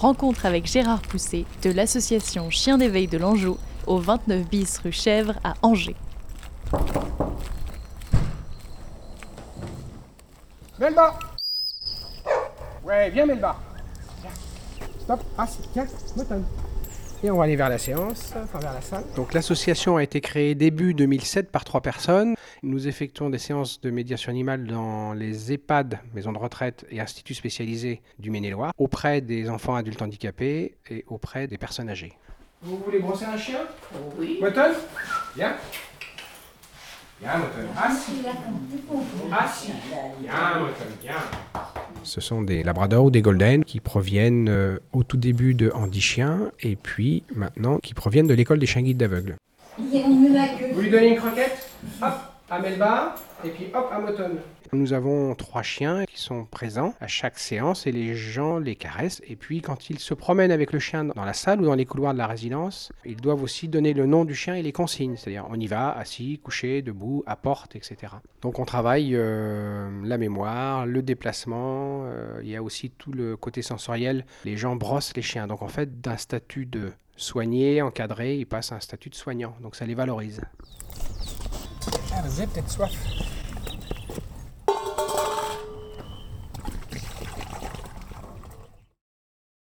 Rencontre avec Gérard Pousset de l'association Chien d'éveil de l'Anjou au 29 bis rue Chèvre à Angers. Melba Ouais, viens Melba. Stop, Moton. Et on va aller vers la séance, enfin vers la salle. Donc l'association a été créée début 2007 par trois personnes. Nous effectuons des séances de médiation animale dans les EHPAD, maisons de retraite et instituts spécialisés du Maine-et-Loire, auprès des enfants adultes handicapés et auprès des personnes âgées. Vous voulez brosser un chien? Oui. Moton Viens. Viens Moton, assis. Assis. Viens Moton, viens. Ce sont des labradors ou des golden qui proviennent euh, au tout début de Andy Chien et puis maintenant qui proviennent de l'école des chiens guides d'aveugles. Vous lui donnez une croquette? Hop, à Melba et puis hop, à Moton. Nous avons trois chiens qui sont présents à chaque séance et les gens les caressent. Et puis quand ils se promènent avec le chien dans la salle ou dans les couloirs de la résidence, ils doivent aussi donner le nom du chien et les consignes. C'est-à-dire on y va, assis, couché, debout, à porte, etc. Donc on travaille euh, la mémoire, le déplacement. euh, il y a aussi tout le côté sensoriel. Les gens brossent les chiens. Donc en fait, d'un statut de soigné, encadré, ils passent à un statut de soignant. Donc ça les valorise. Gotta zip, it's rough.